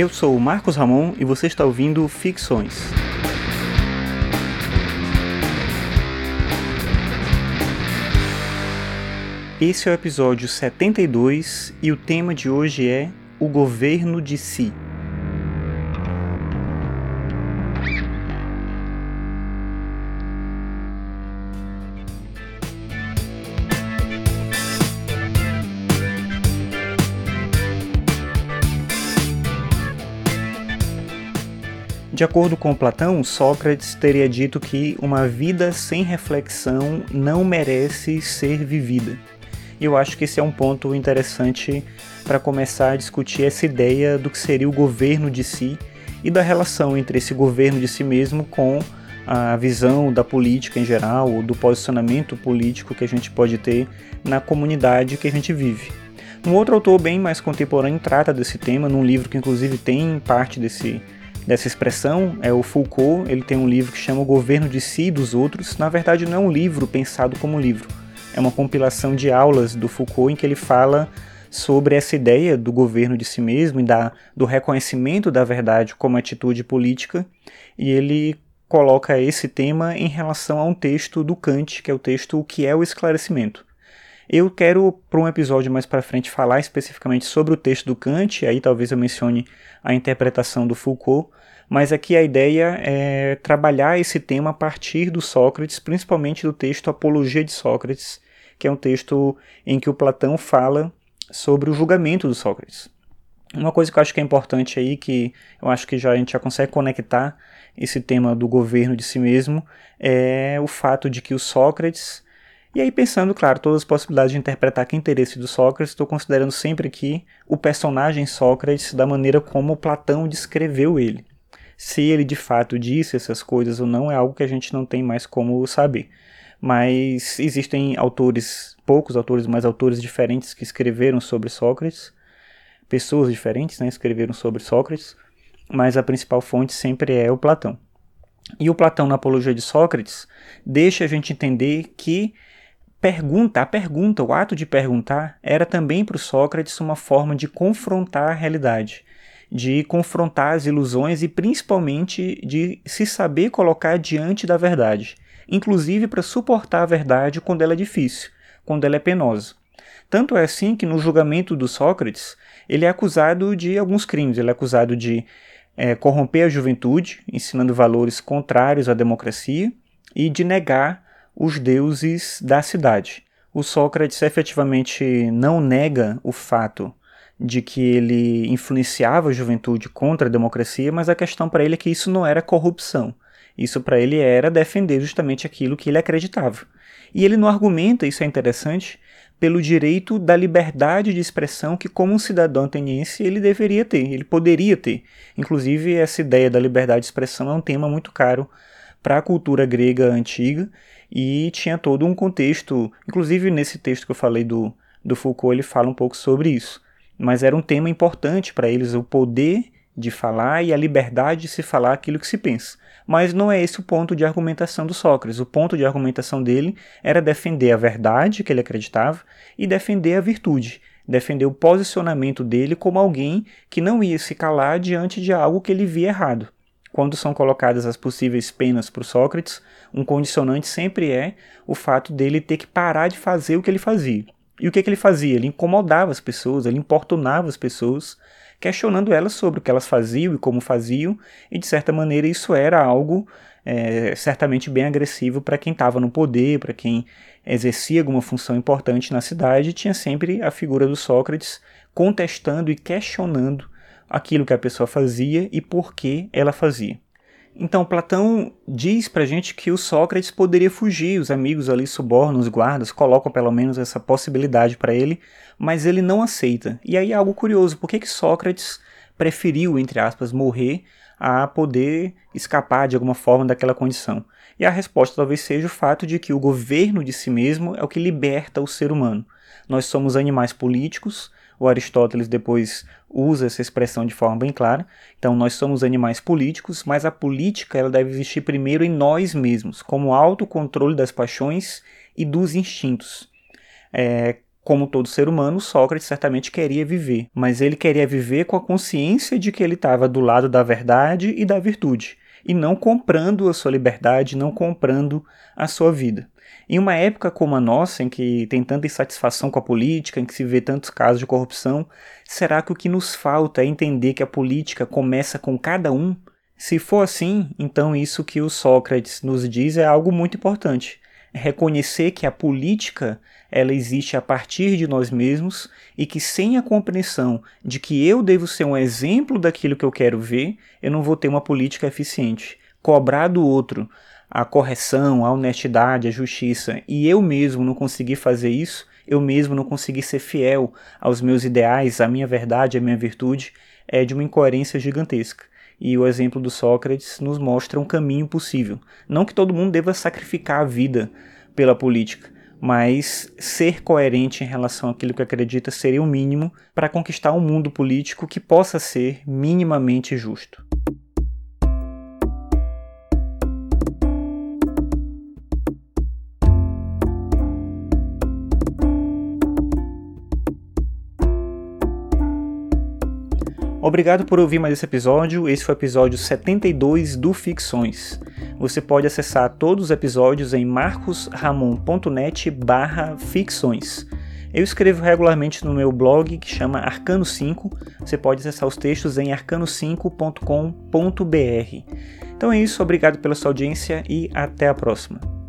Eu sou o Marcos Ramon e você está ouvindo Ficções. Esse é o episódio 72 e o tema de hoje é O Governo de Si. De acordo com Platão, Sócrates teria dito que uma vida sem reflexão não merece ser vivida. E eu acho que esse é um ponto interessante para começar a discutir essa ideia do que seria o governo de si e da relação entre esse governo de si mesmo com a visão da política em geral, ou do posicionamento político que a gente pode ter na comunidade que a gente vive. Um outro autor bem mais contemporâneo trata desse tema num livro que inclusive tem parte desse dessa expressão é o Foucault. Ele tem um livro que chama O Governo de Si e dos Outros. Na verdade, não é um livro pensado como livro, é uma compilação de aulas do Foucault em que ele fala sobre essa ideia do governo de si mesmo e da, do reconhecimento da verdade como atitude política, e ele coloca esse tema em relação a um texto do Kant, que é o texto O que é o esclarecimento. Eu quero, para um episódio mais para frente, falar especificamente sobre o texto do Kant, aí talvez eu mencione a interpretação do Foucault, mas aqui a ideia é trabalhar esse tema a partir do Sócrates, principalmente do texto Apologia de Sócrates, que é um texto em que o Platão fala sobre o julgamento do Sócrates. Uma coisa que eu acho que é importante aí, que eu acho que já, a gente já consegue conectar esse tema do governo de si mesmo, é o fato de que o Sócrates e aí, pensando, claro, todas as possibilidades de interpretar que interesse do Sócrates, estou considerando sempre aqui o personagem Sócrates da maneira como Platão descreveu ele. Se ele de fato disse essas coisas ou não é algo que a gente não tem mais como saber. Mas existem autores, poucos autores, mas autores diferentes que escreveram sobre Sócrates, pessoas diferentes né, escreveram sobre Sócrates, mas a principal fonte sempre é o Platão. E o Platão, na Apologia de Sócrates, deixa a gente entender que pergunta, a pergunta, o ato de perguntar, era também para Sócrates uma forma de confrontar a realidade, de confrontar as ilusões e principalmente de se saber colocar diante da verdade, inclusive para suportar a verdade quando ela é difícil, quando ela é penosa. Tanto é assim que no julgamento do Sócrates, ele é acusado de alguns crimes. Ele é acusado de é, corromper a juventude, ensinando valores contrários à democracia, e de negar os deuses da cidade. O Sócrates efetivamente não nega o fato de que ele influenciava a juventude contra a democracia, mas a questão para ele é que isso não era corrupção. Isso para ele era defender justamente aquilo que ele acreditava. E ele não argumenta, isso é interessante, pelo direito da liberdade de expressão que, como um cidadão ateniense, ele deveria ter, ele poderia ter. Inclusive, essa ideia da liberdade de expressão é um tema muito caro para a cultura grega antiga e tinha todo um contexto, inclusive nesse texto que eu falei do, do Foucault, ele fala um pouco sobre isso. Mas era um tema importante para eles, o poder de falar e a liberdade de se falar aquilo que se pensa. Mas não é esse o ponto de argumentação do Sócrates. O ponto de argumentação dele era defender a verdade que ele acreditava e defender a virtude, defender o posicionamento dele como alguém que não ia se calar diante de algo que ele via errado. Quando são colocadas as possíveis penas para Sócrates, um condicionante sempre é o fato dele ter que parar de fazer o que ele fazia. E o que, que ele fazia? Ele incomodava as pessoas, ele importunava as pessoas, questionando elas sobre o que elas faziam e como faziam, e de certa maneira isso era algo é, certamente bem agressivo para quem estava no poder, para quem exercia alguma função importante na cidade, tinha sempre a figura do Sócrates contestando e questionando aquilo que a pessoa fazia e por que ela fazia. Então, Platão diz pra gente que o Sócrates poderia fugir, os amigos ali subornam, os guardas, colocam pelo menos essa possibilidade para ele, mas ele não aceita. E aí é algo curioso, por que, que Sócrates preferiu, entre aspas, morrer a poder escapar de alguma forma daquela condição? E a resposta talvez seja o fato de que o governo de si mesmo é o que liberta o ser humano. Nós somos animais políticos, o Aristóteles depois usa essa expressão de forma bem clara. Então, nós somos animais políticos, mas a política ela deve existir primeiro em nós mesmos, como autocontrole das paixões e dos instintos. É, Como todo ser humano, Sócrates certamente queria viver, mas ele queria viver com a consciência de que ele estava do lado da verdade e da virtude, e não comprando a sua liberdade, não comprando a sua vida. Em uma época como a nossa, em que tem tanta insatisfação com a política, em que se vê tantos casos de corrupção, será que o que nos falta é entender que a política começa com cada um? Se for assim, então isso que o Sócrates nos diz é algo muito importante. É reconhecer que a política ela existe a partir de nós mesmos e que sem a compreensão de que eu devo ser um exemplo daquilo que eu quero ver, eu não vou ter uma política eficiente. Cobrar do outro a correção, a honestidade, a justiça, e eu mesmo não conseguir fazer isso, eu mesmo não conseguir ser fiel aos meus ideais, à minha verdade, à minha virtude, é de uma incoerência gigantesca. E o exemplo do Sócrates nos mostra um caminho possível. Não que todo mundo deva sacrificar a vida pela política, mas ser coerente em relação àquilo que acredita seria o mínimo para conquistar um mundo político que possa ser minimamente justo. Obrigado por ouvir mais esse episódio. Esse foi o episódio 72 do Ficções. Você pode acessar todos os episódios em marcosramon.net barra ficções. Eu escrevo regularmente no meu blog que chama Arcano 5. Você pode acessar os textos em arcano5.com.br. Então é isso, obrigado pela sua audiência e até a próxima.